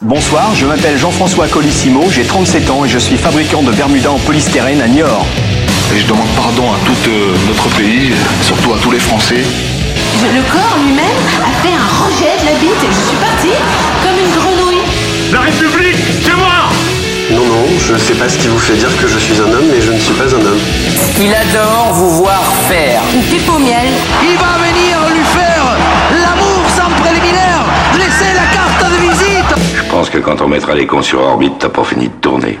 Bonsoir, je m'appelle Jean-François Colissimo, j'ai 37 ans et je suis fabricant de Bermuda en polystyrène à Niort. Et je demande pardon à tout euh, notre pays, surtout à tous les Français. Le corps lui-même a fait un rejet de la bite et je suis partie comme une grenouille. La République, c'est moi Non, non, je sais pas ce qui vous fait dire que je suis un homme, mais je ne suis pas un homme. Il adore vous voir faire. Que quand on mettra les cons sur orbite, t'as pas fini de tourner.